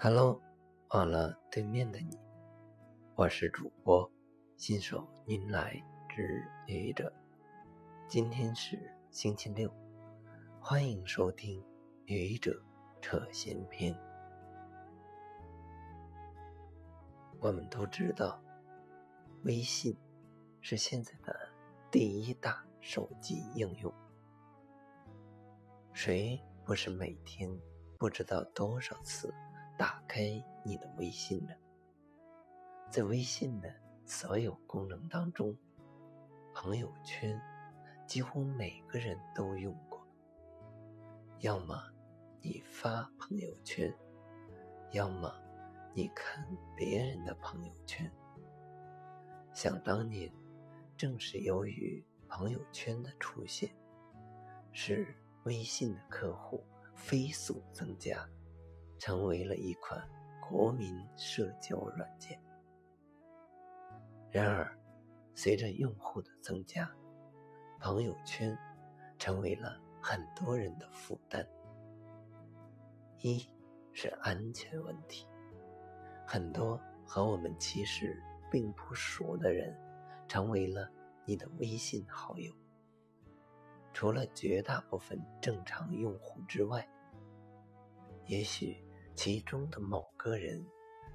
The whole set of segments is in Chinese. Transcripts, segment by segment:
Hello，忘了对面的你，我是主播新手您来之愚者。今天是星期六，欢迎收听愚者扯闲篇。我们都知道，微信是现在的第一大手机应用，谁不是每天不知道多少次？打开你的微信呢，在微信的所有功能当中，朋友圈几乎每个人都用过。要么你发朋友圈，要么你看别人的朋友圈。想当年，正是由于朋友圈的出现，使微信的客户飞速增加。成为了一款国民社交软件。然而，随着用户的增加，朋友圈成为了很多人的负担。一是安全问题，很多和我们其实并不熟的人，成为了你的微信好友。除了绝大部分正常用户之外，也许。其中的某个人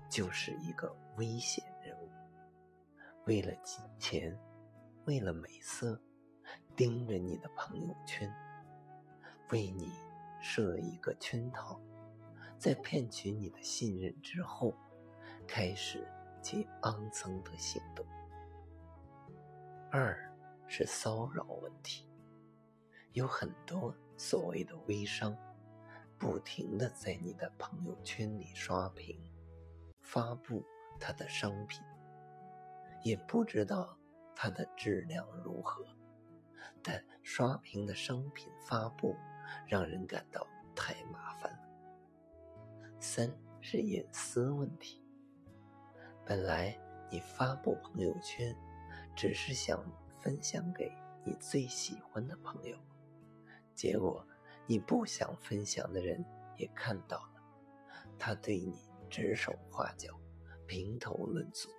就是一个危险人物，为了金钱，为了美色，盯着你的朋友圈，为你设一个圈套，在骗取你的信任之后，开始其肮脏的行动。二是骚扰问题，有很多所谓的微商。不停的在你的朋友圈里刷屏，发布他的商品，也不知道它的质量如何，但刷屏的商品发布让人感到太麻烦了。三是隐私问题，本来你发布朋友圈只是想分享给你最喜欢的朋友，结果。你不想分享的人也看到了，他对你指手画脚、评头论足，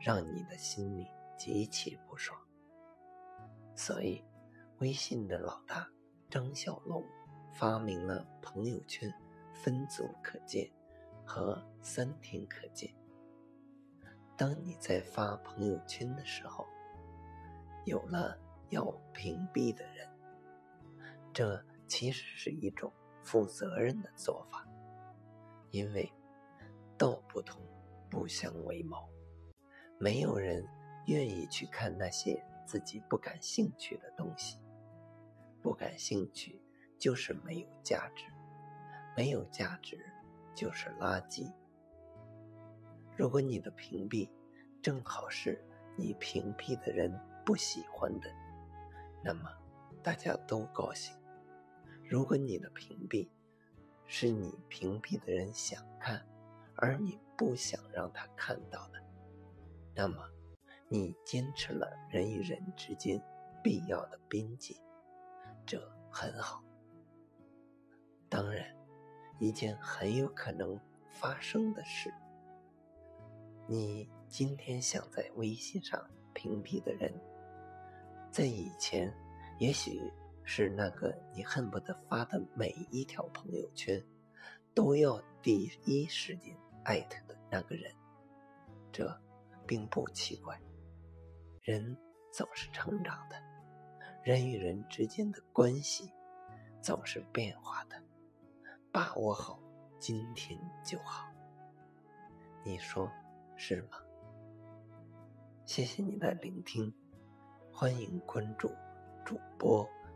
让你的心里极其不爽。所以，微信的老大张小龙发明了朋友圈分组可见和三天可见。当你在发朋友圈的时候，有了要屏蔽的人，这。其实是一种负责任的做法，因为道不同不相为谋，没有人愿意去看那些自己不感兴趣的东西。不感兴趣就是没有价值，没有价值就是垃圾。如果你的屏蔽正好是你屏蔽的人不喜欢的，那么大家都高兴。如果你的屏蔽是你屏蔽的人想看，而你不想让他看到的，那么你坚持了人与人之间必要的边界，这很好。当然，一件很有可能发生的事，你今天想在微信上屏蔽的人，在以前也许。是那个你恨不得发的每一条朋友圈都要第一时间艾特的那个人，这并不奇怪。人总是成长的，人与人之间的关系总是变化的，把握好今天就好。你说是吗？谢谢你的聆听，欢迎关注主播。